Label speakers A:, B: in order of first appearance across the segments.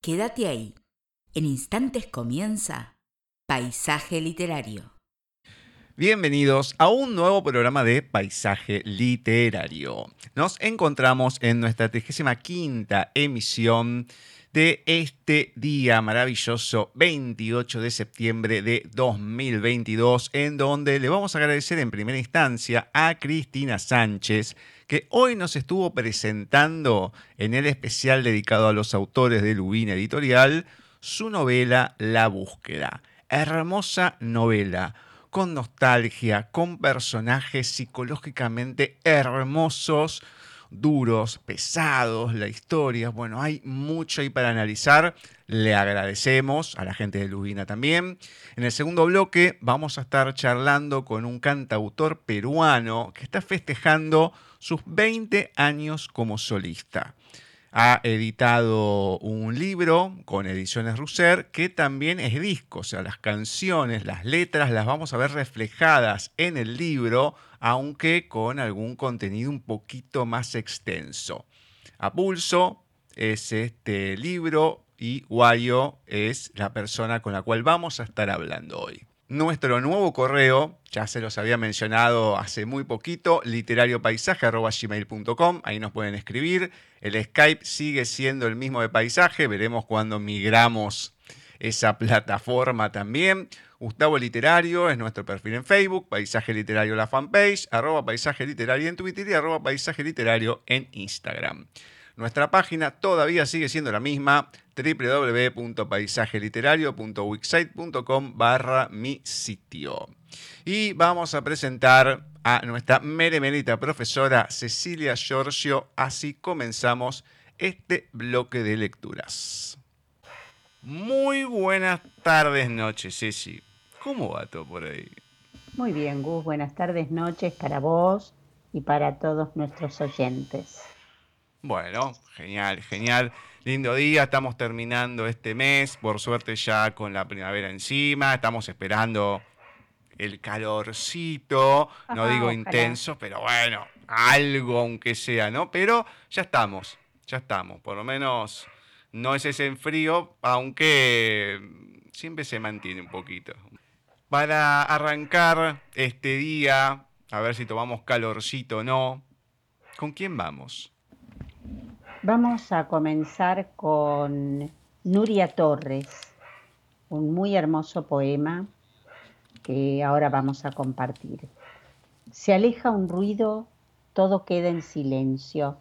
A: Quédate ahí. En instantes comienza Paisaje Literario.
B: Bienvenidos a un nuevo programa de Paisaje Literario. Nos encontramos en nuestra 35 emisión de este día maravilloso 28 de septiembre de 2022, en donde le vamos a agradecer en primera instancia a Cristina Sánchez, que hoy nos estuvo presentando en el especial dedicado a los autores de Lubina Editorial su novela La búsqueda. Hermosa novela con nostalgia, con personajes psicológicamente hermosos, duros, pesados, la historia. Bueno, hay mucho ahí para analizar. Le agradecemos a la gente de Lubina también. En el segundo bloque vamos a estar charlando con un cantautor peruano que está festejando sus 20 años como solista. Ha editado un libro con ediciones Russer que también es disco, o sea, las canciones, las letras las vamos a ver reflejadas en el libro, aunque con algún contenido un poquito más extenso. A pulso es este libro y Guayo es la persona con la cual vamos a estar hablando hoy nuestro nuevo correo, ya se los había mencionado hace muy poquito, literariopaisaje.gmail.com, ahí nos pueden escribir. El Skype sigue siendo el mismo de paisaje, veremos cuando migramos esa plataforma también. Gustavo Literario es nuestro perfil en Facebook, Paisaje Literario la fanpage, arroba Paisaje Literario en Twitter y arroba Paisaje Literario en Instagram. Nuestra página todavía sigue siendo la misma, www.paisajeliterario.wixsite.com barra mi sitio. Y vamos a presentar a nuestra meremerita profesora Cecilia Giorgio. Así comenzamos este bloque de lecturas. Muy buenas tardes, noches, Ceci. ¿Cómo va todo por ahí?
C: Muy bien, Gus. Buenas tardes, noches para vos y para todos nuestros oyentes.
B: Bueno, genial, genial. Lindo día, estamos terminando este mes, por suerte ya con la primavera encima, estamos esperando el calorcito, no digo intenso, pero bueno, algo aunque sea, ¿no? Pero ya estamos, ya estamos, por lo menos no es ese frío, aunque siempre se mantiene un poquito. Para arrancar este día, a ver si tomamos calorcito o no, ¿con quién vamos?
C: Vamos a comenzar con Nuria Torres, un muy hermoso poema que ahora vamos a compartir. Se aleja un ruido, todo queda en silencio.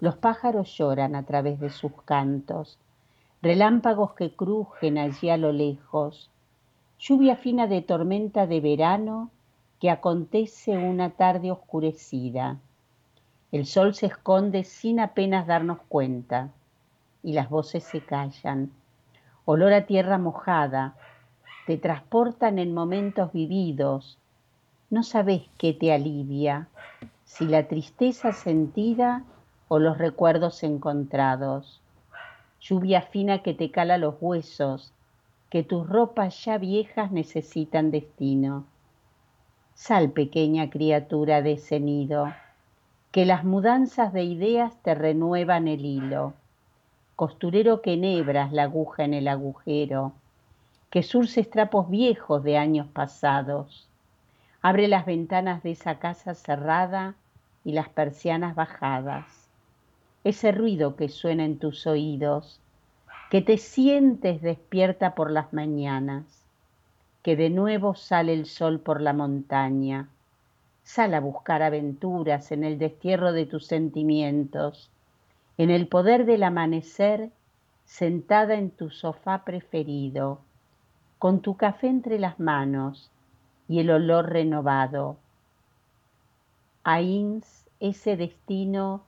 C: Los pájaros lloran a través de sus cantos, relámpagos que crujen allí a lo lejos, lluvia fina de tormenta de verano que acontece una tarde oscurecida el sol se esconde sin apenas darnos cuenta y las voces se callan. Olor a tierra mojada, te transportan en momentos vividos. No sabes qué te alivia, si la tristeza sentida o los recuerdos encontrados. Lluvia fina que te cala los huesos, que tus ropas ya viejas necesitan destino. Sal, pequeña criatura de ese nido que las mudanzas de ideas te renuevan el hilo, costurero que enhebras la aguja en el agujero, que surces trapos viejos de años pasados, abre las ventanas de esa casa cerrada y las persianas bajadas, ese ruido que suena en tus oídos, que te sientes despierta por las mañanas, que de nuevo sale el sol por la montaña, Sal a buscar aventuras en el destierro de tus sentimientos, en el poder del amanecer, sentada en tu sofá preferido, con tu café entre las manos y el olor renovado. Ains, ese destino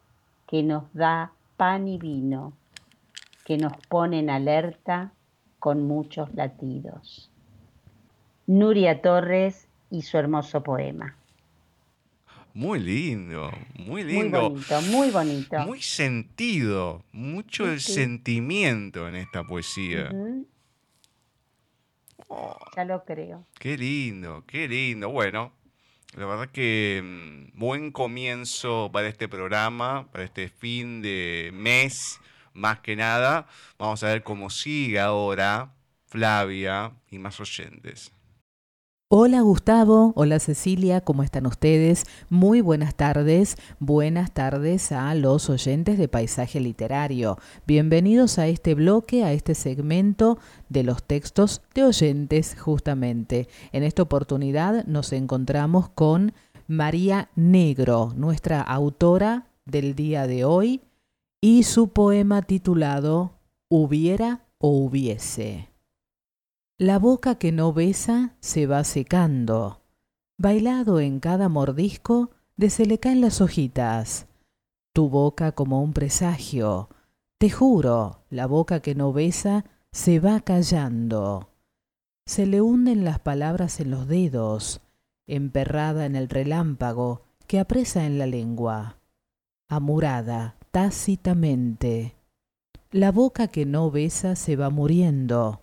C: que nos da pan y vino, que nos pone en alerta con muchos latidos. Nuria Torres y su hermoso poema.
B: Muy lindo, muy lindo.
C: Muy bonito, muy bonito.
B: Muy sentido, mucho el sentimiento en esta poesía.
C: Oh. ya lo creo.
B: Qué lindo, qué lindo. Bueno, la verdad que mm, buen comienzo para este programa, para este fin de mes, más que nada. Vamos a ver cómo sigue ahora Flavia y más oyentes.
D: Hola Gustavo, hola Cecilia, ¿cómo están ustedes? Muy buenas tardes, buenas tardes a los oyentes de Paisaje Literario. Bienvenidos a este bloque, a este segmento de los textos de oyentes justamente. En esta oportunidad nos encontramos con María Negro, nuestra autora del día de hoy, y su poema titulado Hubiera o hubiese. La boca que no besa se va secando. Bailado en cada mordisco, de se le caen las hojitas. Tu boca como un presagio. Te juro, la boca que no besa se va callando. Se le hunden las palabras en los dedos, emperrada en el relámpago que apresa en la lengua. Amurada, tácitamente. La boca que no besa se va muriendo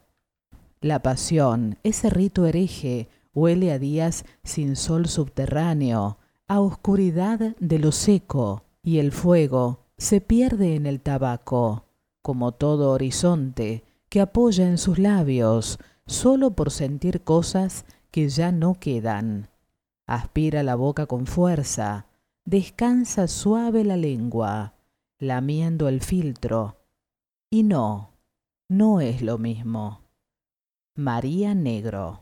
D: la pasión, ese rito hereje, huele a días sin sol subterráneo, a oscuridad de lo seco, y el fuego se pierde en el tabaco, como todo horizonte que apoya en sus labios, solo por sentir cosas que ya no quedan. Aspira la boca con fuerza, descansa suave la lengua, lamiendo el filtro. Y no, no es lo mismo. María Negro.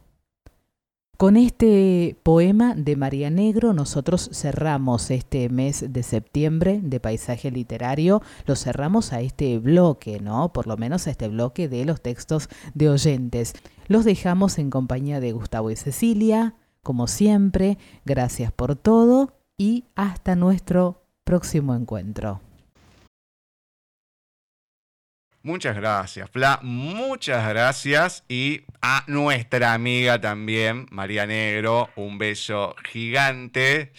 D: Con este poema de María Negro nosotros cerramos este mes de septiembre de paisaje literario, lo cerramos a este bloque, ¿no? Por lo menos a este bloque de los textos de oyentes. Los dejamos en compañía de Gustavo y Cecilia, como siempre, gracias por todo y hasta nuestro próximo encuentro.
B: Muchas gracias, Fla. Muchas gracias. Y a nuestra amiga también, María Negro, un beso gigante.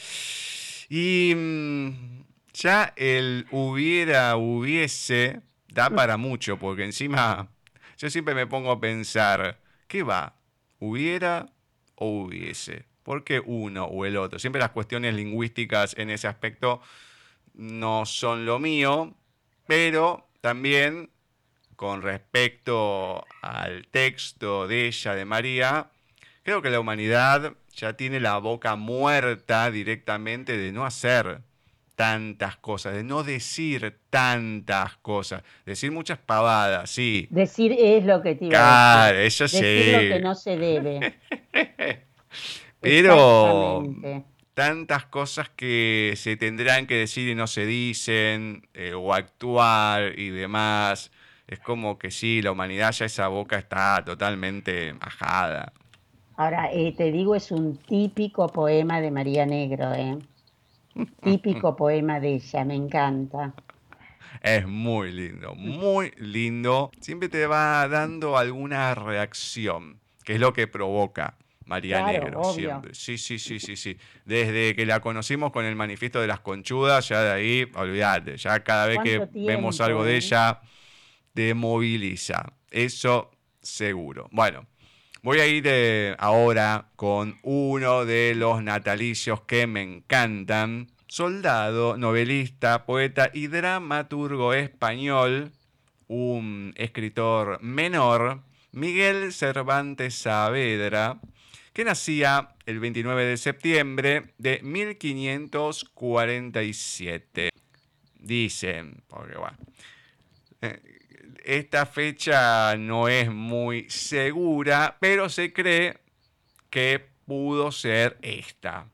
B: Y mm, ya el hubiera, hubiese, da para mucho, porque encima yo siempre me pongo a pensar, ¿qué va? ¿Hubiera o hubiese? ¿Por qué uno o el otro? Siempre las cuestiones lingüísticas en ese aspecto no son lo mío, pero también con respecto al texto de ella, de María, creo que la humanidad ya tiene la boca muerta directamente de no hacer tantas cosas, de no decir tantas cosas, decir muchas pavadas, sí.
C: Decir es lo que te
B: iba a decir. eso
C: decir lo que no se debe.
B: Pero tantas cosas que se tendrán que decir y no se dicen, eh, o actuar y demás es como que sí, la humanidad ya esa boca está totalmente ajada.
C: Ahora, eh, te digo, es un típico poema de María Negro, ¿eh? Típico poema de ella, me encanta.
B: Es muy lindo, muy lindo. Siempre te va dando alguna reacción, que es lo que provoca María Negro siempre. Sí, sí, sí, sí, sí. Desde que la conocimos con el manifiesto de las conchudas, ya de ahí, olvídate, ya cada vez que vemos algo de eh? ella te moviliza. Eso seguro. Bueno, voy a ir eh, ahora con uno de los natalicios que me encantan. Soldado, novelista, poeta y dramaturgo español, un escritor menor, Miguel Cervantes Saavedra, que nacía el 29 de septiembre de 1547. Dicen, porque bueno, eh, esta fecha no es muy segura, pero se cree que pudo ser esta.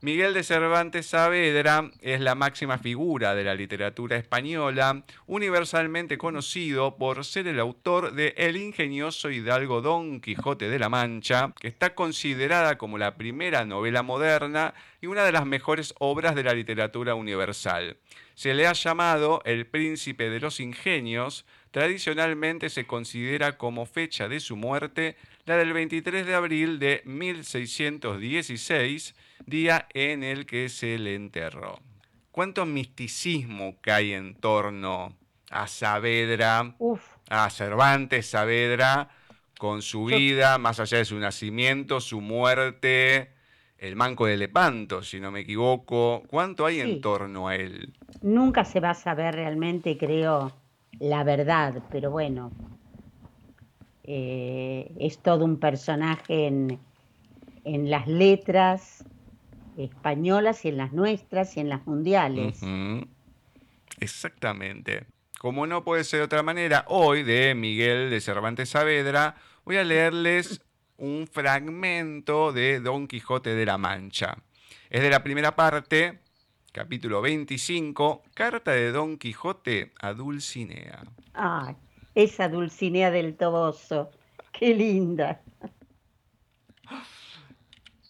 B: Miguel de Cervantes Saavedra es la máxima figura de la literatura española, universalmente conocido por ser el autor de El ingenioso hidalgo Don Quijote de la Mancha, que está considerada como la primera novela moderna y una de las mejores obras de la literatura universal. Se le ha llamado el príncipe de los ingenios, Tradicionalmente se considera como fecha de su muerte la del 23 de abril de 1616, día en el que se le enterró. ¿Cuánto misticismo cae en torno a Saavedra, a Cervantes Saavedra, con su vida, más allá de su nacimiento, su muerte, el manco de Lepanto, si no me equivoco? ¿Cuánto hay en torno a él?
C: Nunca se va a saber realmente, creo, la verdad, pero bueno, eh, es todo un personaje en, en, las letras españolas y en las nuestras y en las mundiales.
B: Exactamente. Como no puede ser de otra manera, hoy de Miguel de Cervantes Saavedra voy a leerles un fragmento de Don Quijote de la Mancha. Es de la primera parte, capítulo 25, carta de Don Quijote a Dulcinea.
C: Ay, esa Dulcinea del Toboso, qué linda.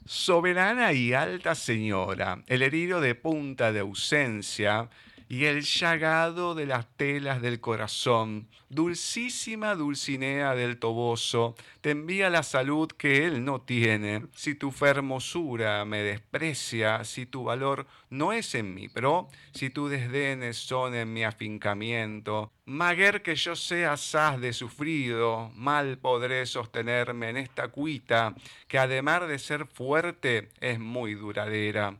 B: Soberana y alta señora, el herido de punta de ausencia, y el llagado de las telas del corazón. Dulcísima Dulcinea del Toboso, te envía la salud que él no tiene. Si tu fermosura me desprecia, si tu valor no es en mi pro, si tu desdenes son en mi afincamiento, maguer que yo sea asaz de sufrido, mal podré sostenerme en esta cuita, que además de ser fuerte, es muy duradera.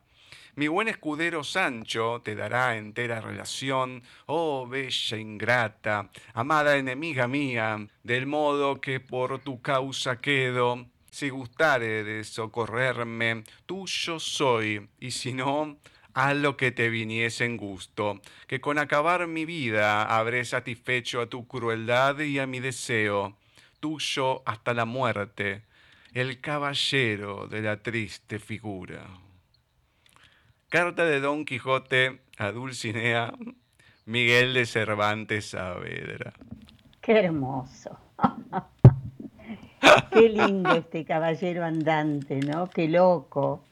B: Mi buen escudero Sancho te dará entera relación, oh bella ingrata, amada enemiga mía, del modo que por tu causa quedo. Si gustare de socorrerme, tuyo soy, y si no, haz lo que te viniese en gusto, que con acabar mi vida habré satisfecho a tu crueldad y a mi deseo, tuyo hasta la muerte, el caballero de la triste figura. Carta de Don Quijote a Dulcinea, Miguel de Cervantes Saavedra.
C: Qué hermoso. Qué lindo este caballero andante, ¿no? Qué loco.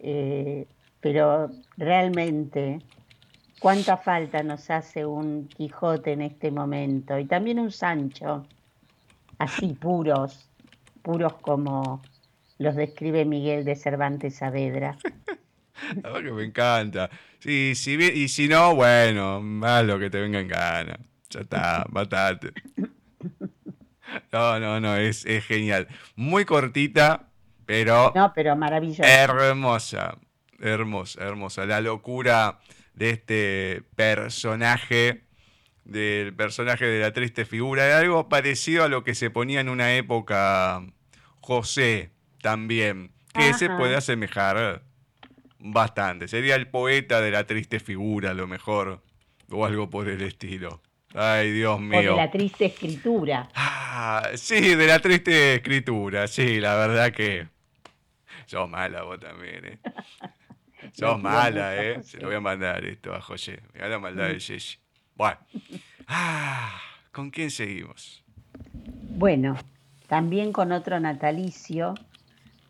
C: Eh, pero realmente, cuánta falta nos hace un Quijote en este momento y también un Sancho, así puros, puros como los describe Miguel de Cervantes Saavedra.
B: La que me encanta. Sí, si, y si no, bueno, más lo que te venga en gana. Ya está, matate. No, no, no, es, es genial. Muy cortita, pero.
C: No, pero maravillosa.
B: Hermosa, hermosa, hermosa. La locura de este personaje, del personaje de la triste figura, algo parecido a lo que se ponía en una época José también, que se puede asemejar bastante. Sería el poeta de la triste figura, a lo mejor, o algo por el estilo. Ay, Dios mío.
C: O de la triste escritura.
B: Ah, sí, de la triste escritura, sí, la verdad que. Sos mala vos también, ¿eh? Sos mala, ¿eh? Se lo voy a mandar esto a José. Mira la maldad de Jesse. Bueno. Ah, ¿Con quién seguimos?
C: Bueno, también con otro natalicio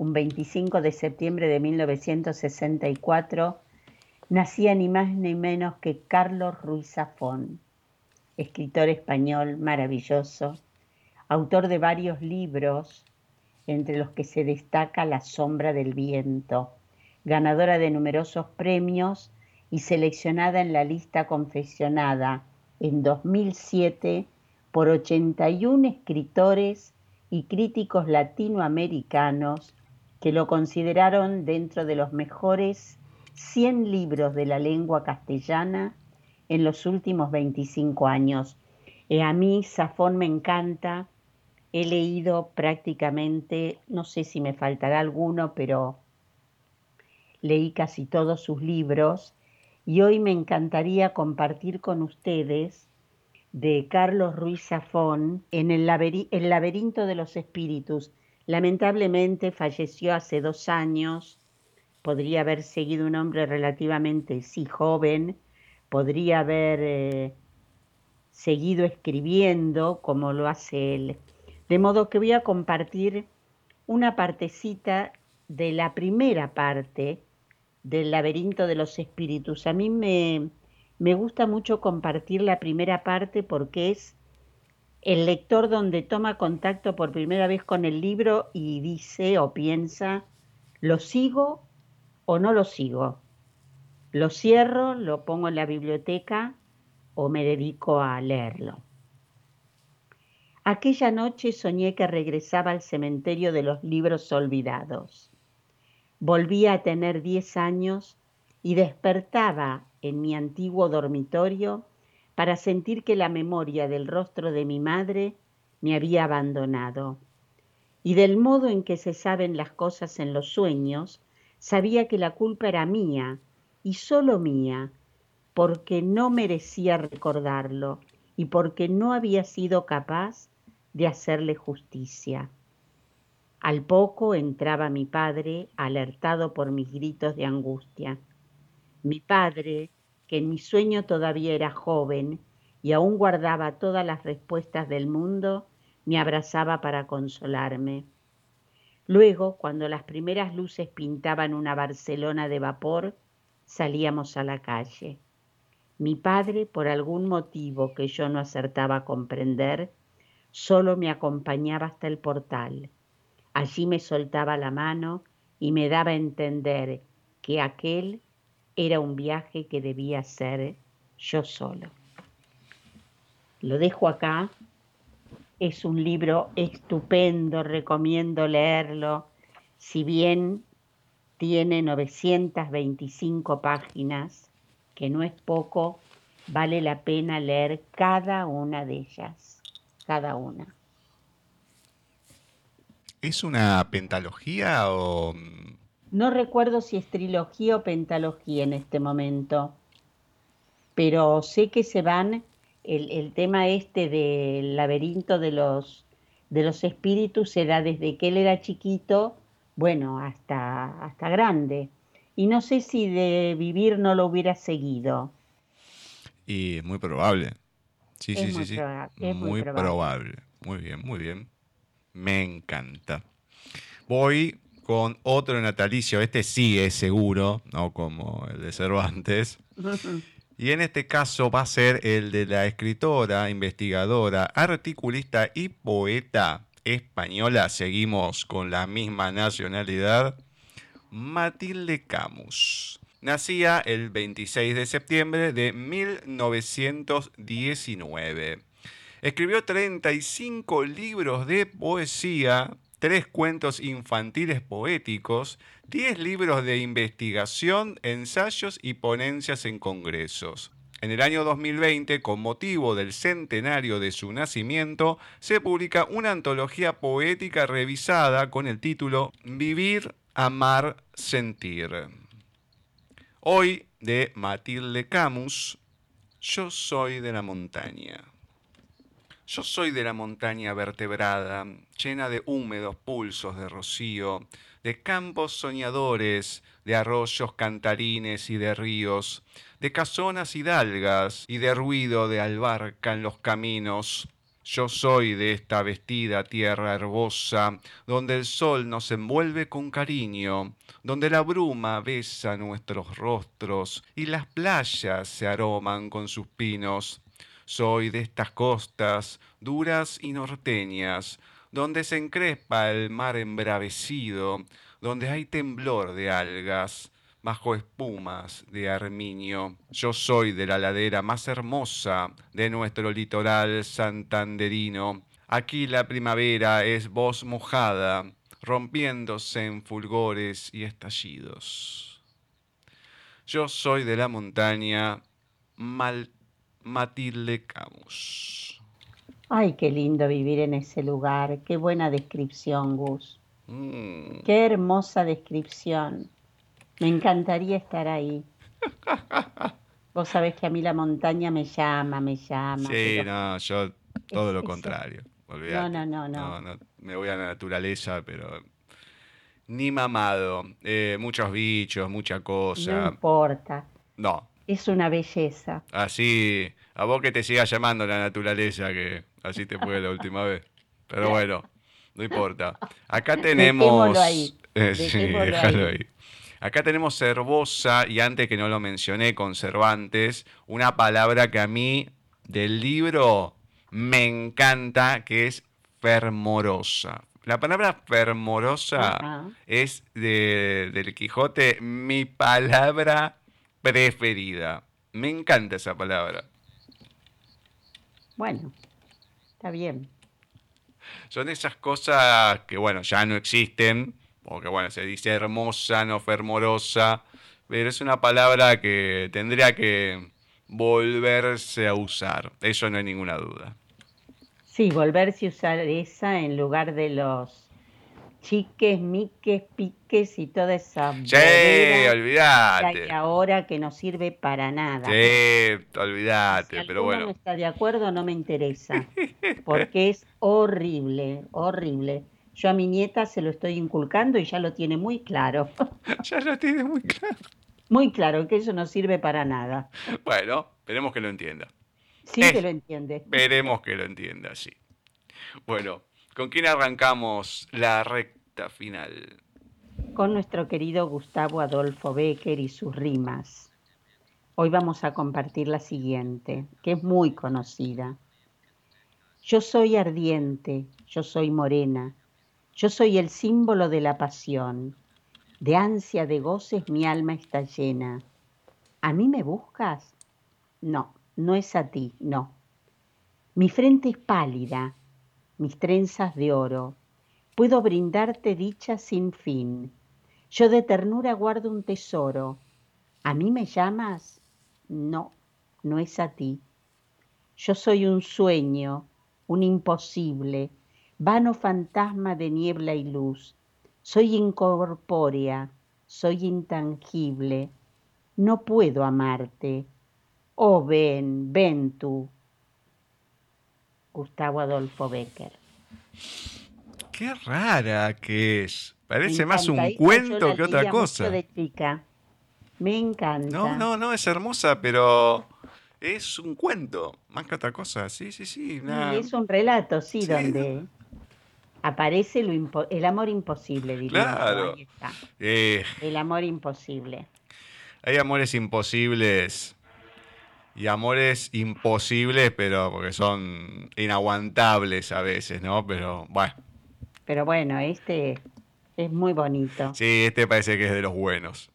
C: un 25 de septiembre de 1964, nacía ni más ni menos que Carlos Ruiz Zafón, escritor español maravilloso, autor de varios libros, entre los que se destaca La sombra del viento, ganadora de numerosos premios y seleccionada en la lista confeccionada en 2007 por 81 escritores y críticos latinoamericanos que lo consideraron dentro de los mejores 100 libros de la lengua castellana en los últimos 25 años. Eh, a mí Safón me encanta, he leído prácticamente, no sé si me faltará alguno, pero leí casi todos sus libros. Y hoy me encantaría compartir con ustedes de Carlos Ruiz Zafón en el, el laberinto de los espíritus Lamentablemente falleció hace dos años, podría haber seguido un hombre relativamente, sí, joven, podría haber eh, seguido escribiendo como lo hace él. De modo que voy a compartir una partecita de la primera parte del laberinto de los espíritus. A mí me, me gusta mucho compartir la primera parte porque es el lector donde toma contacto por primera vez con el libro y dice o piensa, ¿lo sigo o no lo sigo? ¿Lo cierro, lo pongo en la biblioteca o me dedico a leerlo? Aquella noche soñé que regresaba al cementerio de los libros olvidados. Volvía a tener diez años y despertaba en mi antiguo dormitorio para sentir que la memoria del rostro de mi madre me había abandonado. Y del modo en que se saben las cosas en los sueños, sabía que la culpa era mía y solo mía, porque no merecía recordarlo y porque no había sido capaz de hacerle justicia. Al poco entraba mi padre, alertado por mis gritos de angustia. Mi padre, que en mi sueño todavía era joven y aún guardaba todas las respuestas del mundo, me abrazaba para consolarme. Luego, cuando las primeras luces pintaban una Barcelona de vapor, salíamos a la calle. Mi padre, por algún motivo que yo no acertaba a comprender, solo me acompañaba hasta el portal. Allí me soltaba la mano y me daba a entender que aquel era un viaje que debía hacer yo solo. Lo dejo acá es un libro estupendo, recomiendo leerlo. Si bien tiene 925 páginas, que no es poco, vale la pena leer cada una de ellas, cada una.
B: ¿Es una pentalogía o...?
C: No recuerdo si es trilogía o pentalogía en este momento, pero sé que se van el, tema este del laberinto de los, de los espíritus se da desde que él era chiquito, bueno, hasta, hasta grande. Y no sé si de vivir no lo hubiera seguido.
B: Y muy probable. Sí, sí, sí, sí. muy, probable. Muy bien, muy bien. Me encanta. Voy con otro natalicio. Este sí es seguro, no como el de Cervantes. Y en este caso va a ser el de la escritora, investigadora, articulista y poeta española. Seguimos con la misma nacionalidad. Matilde Camus. Nacía el 26 de septiembre de 1919. Escribió 35 libros de poesía, tres cuentos infantiles poéticos, 10 libros de investigación, ensayos y ponencias en congresos. En el año 2020, con motivo del centenario de su nacimiento, se publica una antología poética revisada con el título Vivir, Amar, Sentir. Hoy, de Matilde Camus, Yo soy de la montaña. Yo soy de la montaña vertebrada, llena de húmedos pulsos de rocío, de campos soñadores, de arroyos cantarines y de ríos, de casonas hidalgas y de ruido de albarca en los caminos. Yo soy de esta vestida tierra herbosa, donde el sol nos envuelve con cariño, donde la bruma besa nuestros rostros y las playas se aroman con sus pinos soy de estas costas duras y norteñas, donde se encrespa el mar embravecido, donde hay temblor de algas, bajo espumas de armiño. Yo soy de la ladera más hermosa de nuestro litoral santanderino. Aquí la primavera es voz mojada, rompiéndose en fulgores y estallidos. Yo soy de la montaña, mal Matilde Camus.
C: Ay, qué lindo vivir en ese lugar. Qué buena descripción, Gus. Mm. Qué hermosa descripción. Me encantaría estar ahí. Vos sabés que a mí la montaña me llama, me llama.
B: Sí, no, yo todo lo contrario.
C: No, no, no, no,
B: Me voy a la naturaleza, pero ni mamado. Eh, muchos bichos, mucha cosa.
C: No importa.
B: No,
C: es una belleza.
B: Así, a vos que te siga llamando la naturaleza, que así te fue la última vez. Pero bueno, no importa. Acá tenemos.
C: Ahí.
B: Eh, sí, déjalo ahí. Acá tenemos cervosa, y antes que no lo mencioné con Cervantes, una palabra que a mí del libro me encanta, que es fermorosa. La palabra fermorosa es de, del Quijote mi palabra preferida. Me encanta esa palabra.
C: Bueno, está bien.
B: Son esas cosas que, bueno, ya no existen, porque, bueno, se dice hermosa, no fermorosa, pero es una palabra que tendría que volverse a usar. Eso no hay ninguna duda.
C: Sí, volverse a usar esa en lugar de los chiques, miques, piques y toda esa
B: Sí, olvídate.
C: que ahora que no sirve para nada.
B: Sí, olvídate,
C: si
B: pero bueno.
C: no está de acuerdo, no me interesa, porque es horrible, horrible. Yo a mi nieta se lo estoy inculcando y ya lo tiene muy claro.
B: ya lo tiene muy claro.
C: Muy claro, que eso no sirve para nada.
B: Bueno, esperemos que lo entienda.
C: Sí, que lo entiende.
B: Esperemos que lo entienda, sí. Bueno, ¿Con quién arrancamos la recta final?
C: Con nuestro querido Gustavo Adolfo Becker y sus rimas. Hoy vamos a compartir la siguiente, que es muy conocida. Yo soy ardiente, yo soy morena, yo soy el símbolo de la pasión. De ansia de goces mi alma está llena. ¿A mí me buscas? No, no es a ti, no. Mi frente es pálida, mis trenzas de oro. Puedo brindarte dicha sin fin. Yo de ternura guardo un tesoro. ¿A mí me llamas? No, no es a ti. Yo soy un sueño, un imposible, vano fantasma de niebla y luz. Soy incorpórea, soy intangible. No puedo amarte. Oh, ven, ven tú, Gustavo Adolfo Becker.
B: Qué rara que es. Parece más un cuento que otra cosa.
C: De chica. Me encanta.
B: No, no, no, es hermosa, pero es un cuento, más que otra cosa. Sí, sí, sí.
C: Es un relato, sí, donde aparece el amor imposible, diría.
B: Claro. Eh.
C: el amor imposible.
B: Hay amores imposibles y amores imposibles, pero porque son inaguantables a veces, ¿no? Pero bueno.
C: Pero bueno, este es muy bonito.
B: Sí, este parece que es de los buenos.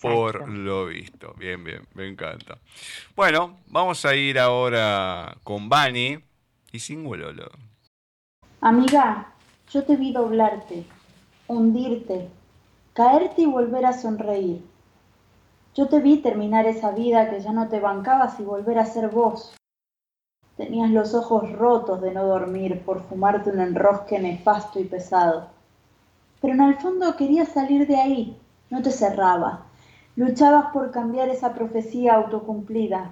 B: Por lo visto. Bien, bien, me encanta. Bueno, vamos a ir ahora con Bani y Singulolo.
E: Amiga, yo te vi doblarte, hundirte, caerte y volver a sonreír yo te vi terminar esa vida que ya no te bancabas y volver a ser vos. Tenías los ojos rotos de no dormir por fumarte un enrosque nefasto y pesado. Pero en el fondo querías salir de ahí, no te cerraba. Luchabas por cambiar esa profecía autocumplida.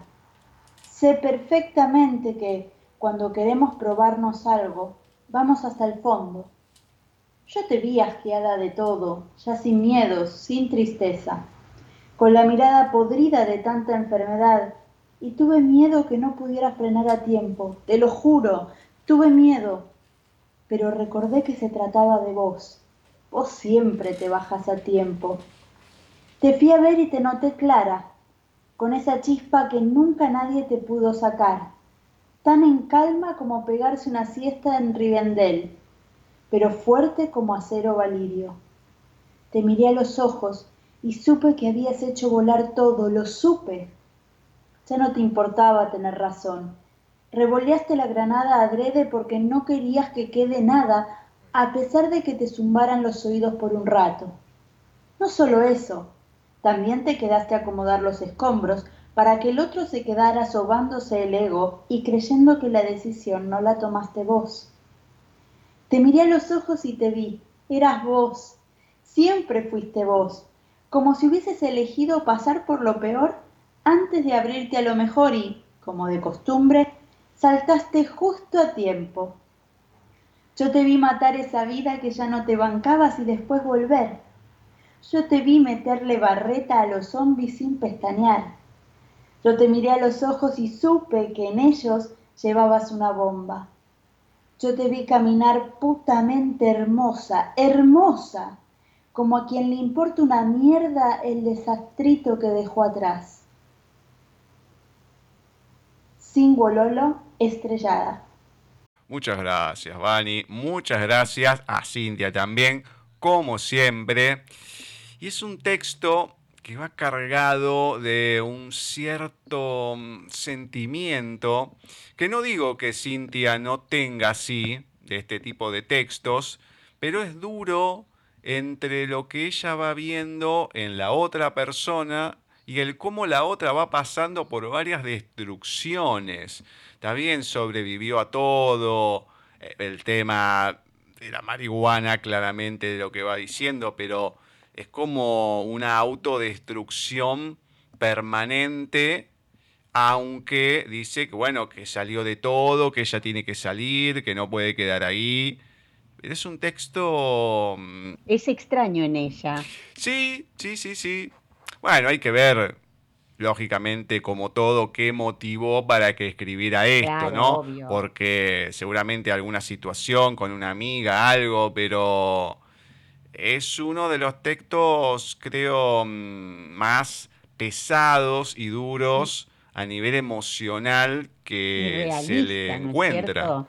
E: Sé perfectamente que cuando queremos probarnos algo, vamos hasta el fondo. Yo te vi asqueada de todo, ya sin miedos, sin tristeza con la mirada podrida de tanta enfermedad, y tuve miedo que no pudiera frenar a tiempo, te lo juro, tuve miedo, pero recordé que se trataba de vos. Vos siempre te bajas a tiempo. Te fui a ver y te noté clara, con esa chispa que nunca nadie te pudo sacar, tan en calma como pegarse una siesta en Rivendell, pero fuerte como acero valirio. Te miré a los ojos y supe que habías hecho volar todo, lo supe. Ya no te importaba tener razón. Revoleaste la granada adrede porque no querías que quede nada, a pesar de que te zumbaran los oídos por un rato. No solo eso, también te quedaste a acomodar los escombros para que el otro se quedara sobándose el ego y creyendo que la decisión no la tomaste vos. Te miré a los ojos y te vi, eras vos, siempre fuiste vos, como si hubieses elegido pasar por lo peor antes de abrirte a lo mejor y, como de costumbre, saltaste justo a tiempo. Yo te vi matar esa vida que ya no te bancabas y después volver. Yo te vi meterle barreta a los zombies sin pestañear. Yo te miré a los ojos y supe que en ellos llevabas una bomba. Yo te vi caminar putamente hermosa, hermosa, como a quien le importa una mierda el desastrito que dejó atrás. Singololo estrellada.
B: Muchas gracias, Vani. Muchas gracias a Cintia también, como siempre. Y es un texto que va cargado de un cierto mm, sentimiento, que no digo que Cintia no tenga así, de este tipo de textos, pero es duro entre lo que ella va viendo en la otra persona y el cómo la otra va pasando por varias destrucciones. Bien, sobrevivió a todo, eh, el tema de la marihuana claramente de lo que va diciendo, pero es como una autodestrucción permanente, aunque dice que bueno, que salió de todo, que ella tiene que salir, que no puede quedar ahí. Es un texto... Mm,
C: es extraño en ella.
B: Sí, sí, sí, sí. Bueno, hay que ver, lógicamente, como todo, qué motivó para que escribiera esto, ¿no? Porque seguramente alguna situación con una amiga, algo, pero es uno de los textos, creo, mm, más pesados y duros a nivel emocional que se le encuentra.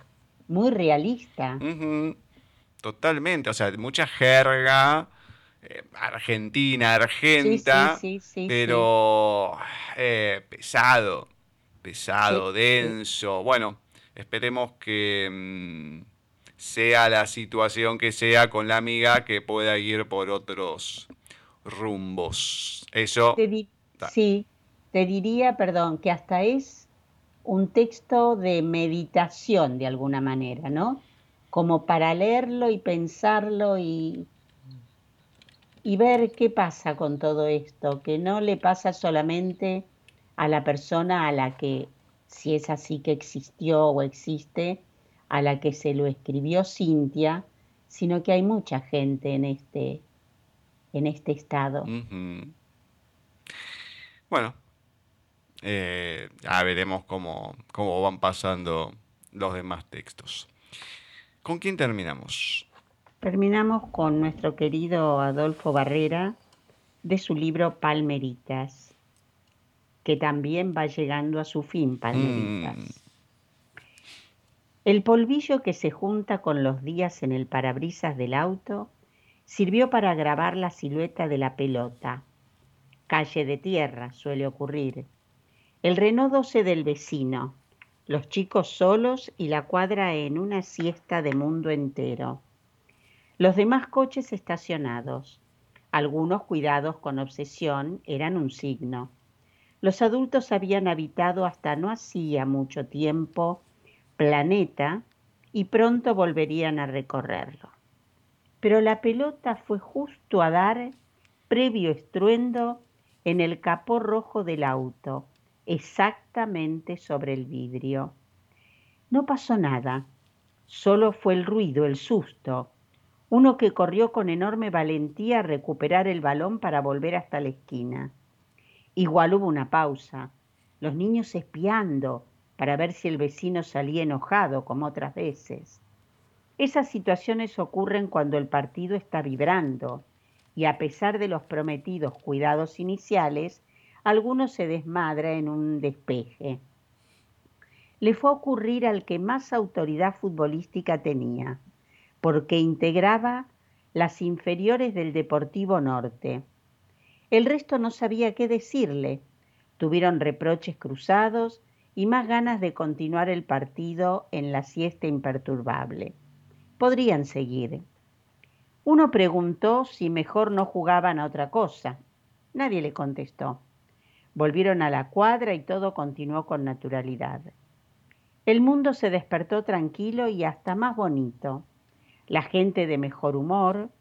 C: Muy realista.
B: Totalmente, o sea, mucha jerga eh, argentina, argenta, pero eh, pesado, pesado, denso. Bueno, esperemos que mm, sea la situación que sea con la amiga que pueda ir por otros rumbos. Eso.
C: sí, te diría, perdón, que hasta es un texto de meditación de alguna manera, ¿no? Como para leerlo y pensarlo y y ver qué pasa con todo esto, que no le pasa solamente a la persona a la que, si es así que existió o existe, a la que se lo escribió Cintia, sino que hay mucha gente en este, en este estado.
B: Bueno, eh, ya veremos cómo, cómo van pasando los demás textos. ¿Con quién terminamos?
C: Terminamos con nuestro querido Adolfo Barrera de su libro Palmeritas, que también va llegando a su fin, Palmeritas. Mm. El polvillo que se junta con los días en el parabrisas del auto sirvió para grabar la silueta de la pelota. Calle de tierra, suele ocurrir. El Renault 12 del vecino, los chicos solos y la cuadra en una siesta de mundo entero. Los demás coches estacionados, algunos cuidados con obsesión, eran un signo. Los adultos habían habitado hasta no hacía mucho tiempo planeta y pronto volverían a recorrerlo. Pero la pelota fue justo a dar previo estruendo en el capó rojo del auto, exactamente sobre el vidrio. No pasó nada, solo fue el ruido, el susto, uno que corrió con enorme valentía a recuperar el balón para volver hasta la esquina. Igual hubo una pausa, los niños espiando para ver si el vecino salía enojado como otras veces. Esas situaciones ocurren cuando el partido está vibrando y a pesar de los prometidos cuidados iniciales, alguno se desmadra en un despeje. Le fue a ocurrir al que más autoridad futbolística tenía, porque integraba las inferiores del Deportivo Norte. El resto no sabía qué decirle. Tuvieron reproches cruzados y más ganas de continuar el partido en la siesta imperturbable. Podrían seguir. Uno preguntó si mejor no jugaban a otra cosa. Nadie le contestó. Volvieron a la cuadra y todo continuó con naturalidad. El mundo se despertó tranquilo y hasta más bonito la gente de mejor humor,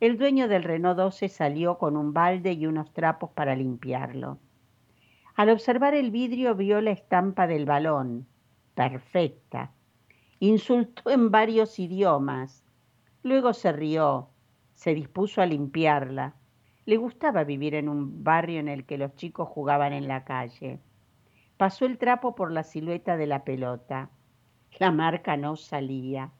C: el dueño del Renault 12 salió con un balde y unos trapos para limpiarlo. Al observar el vidrio vio la estampa del balón, perfecta. Insultó en varios idiomas. Luego se rió, se dispuso a limpiarla. Le gustaba vivir en un barrio en el que los chicos jugaban en la calle. Pasó el trapo por la silueta de la pelota. La marca no salía.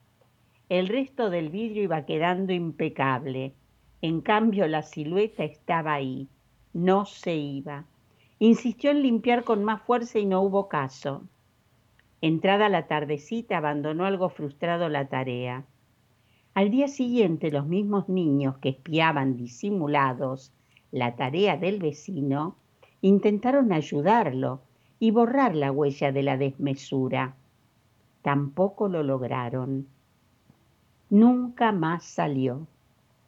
C: El resto del vidrio iba quedando impecable. En cambio, la silueta estaba ahí. No se iba. Insistió en limpiar con más fuerza y no hubo caso. Entrada la tardecita, abandonó algo frustrado la tarea. Al día siguiente, los mismos niños que espiaban disimulados la tarea del vecino intentaron ayudarlo y borrar la huella de la desmesura. Tampoco lo lograron. Nunca más salió.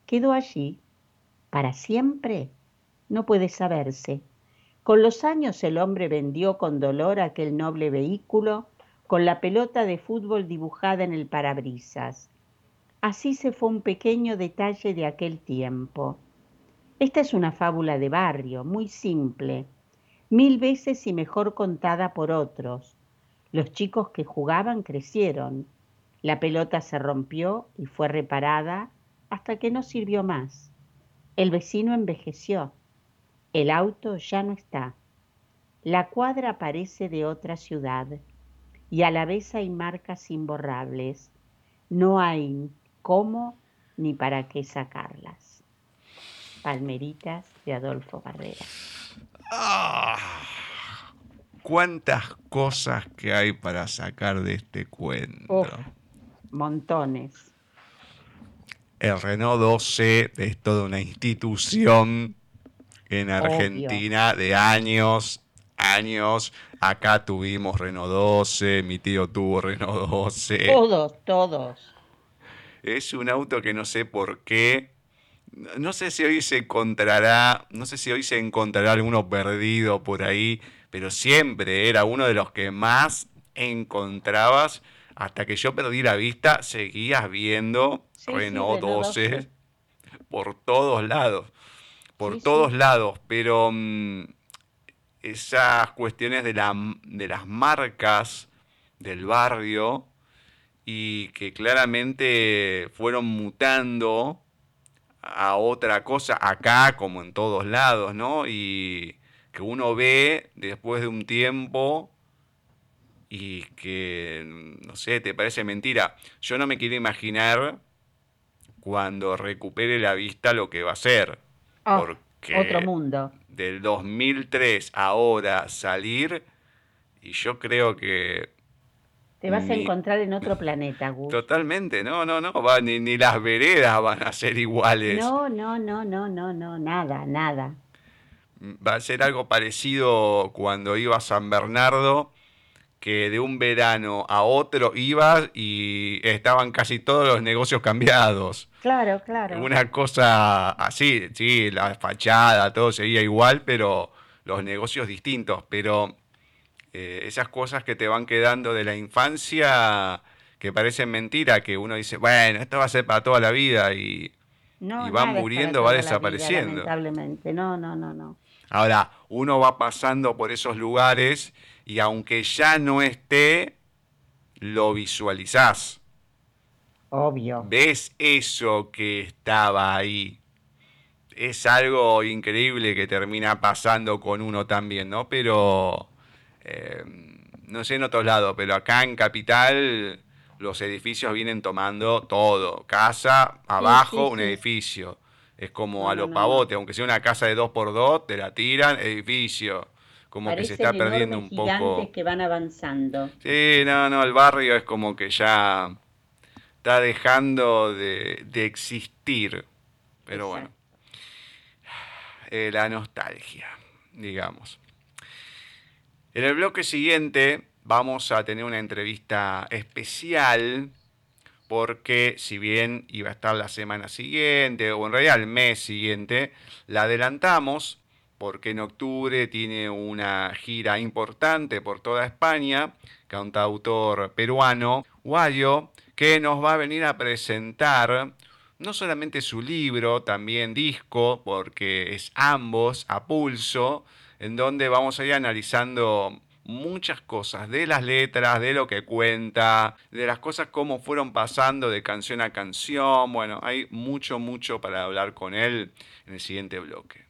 C: Quedó allí. ¿Para siempre? No puede saberse. Con los años el hombre vendió con dolor aquel noble vehículo con la pelota de fútbol dibujada en el parabrisas. Así se fue un pequeño detalle de aquel tiempo. Esta es una fábula de barrio, muy simple, mil veces y mejor contada por otros. Los chicos que jugaban crecieron. La pelota se rompió y fue reparada hasta que no sirvió más. El vecino envejeció. El auto ya no está. La cuadra parece de otra ciudad y a la vez hay marcas imborrables. No hay cómo ni para qué sacarlas. Palmeritas de Adolfo Barrera.
B: Ah, ¿Cuántas cosas que hay para sacar de este cuento?
C: montones.
B: El Renault 12 es toda una institución en Argentina de años, años. Acá tuvimos Renault 12, mi tío tuvo Renault 12.
C: Todos, todos.
B: Es un auto que no sé por qué. No sé si hoy se encontrará, no sé si hoy se encontrará alguno perdido por ahí, pero siempre era uno de los que más encontrabas. Hasta que yo perdí la vista, seguías viendo Renault, 12, por todos lados. Por todos lados. Pero mm, esas cuestiones de, la, de las marcas del barrio y que claramente fueron mutando a otra cosa acá como en todos lados, ¿no? Y que uno ve después de un tiempo y que, no sé, te parece mentira. Yo no me quiero imaginar cuando recupere la vista lo que va a ser.
C: Oh, otro mundo.
B: Del 2003 ahora salir, y yo creo que...
C: Te vas a encontrar en otro planeta, Gus.
B: Totalmente, no, no, no, va, ni, ni las veredas van a ser iguales.
C: No, no, no, no, no, no, nada, nada.
B: Va a ser algo parecido cuando iba a San Bernardo que de un verano a otro ibas y estaban casi todos los negocios cambiados.
C: Claro, claro.
B: Una cosa así, sí, la fachada, todo seguía igual, pero los negocios distintos. Pero eh, esas cosas que te van quedando de la infancia, que parecen mentira, que uno dice, bueno, esto va a ser para toda la vida y, y van muriendo, va desapareciendo.
C: lamentablemente, no, no, no, no.
B: Ahora, uno va pasando por esos lugares y aunque ya no esté, lo visualizás.
C: Obvio.
B: Ves eso que estaba ahí. Es algo increíble que termina pasando con uno también, ¿no? Pero, eh, no sé en otros lados, pero acá en Capital los edificios vienen tomando todo. Casa, abajo, un edificio. Es como a los pavotes, aunque sea una casa de dos por dos, te la tiran, edificio como que se está perdiendo un poco.
C: que van avanzando.
B: Sí, no, no, el barrio es como que ya está dejando de, existir. Pero bueno, eh, la nostalgia, digamos. En el bloque siguiente vamos a tener una entrevista especial porque si bien iba a estar la semana siguiente o en realidad el mes siguiente, la adelantamos porque en octubre tiene una gira importante por toda España, cantautor peruano, Guayo, que nos va a venir a presentar no solamente su libro, también disco, porque es ambos a pulso, en donde vamos a ir analizando muchas cosas, de las letras, de lo que cuenta, de las cosas cómo fueron pasando de canción a canción. Bueno, hay mucho, mucho para hablar con él en el siguiente bloque.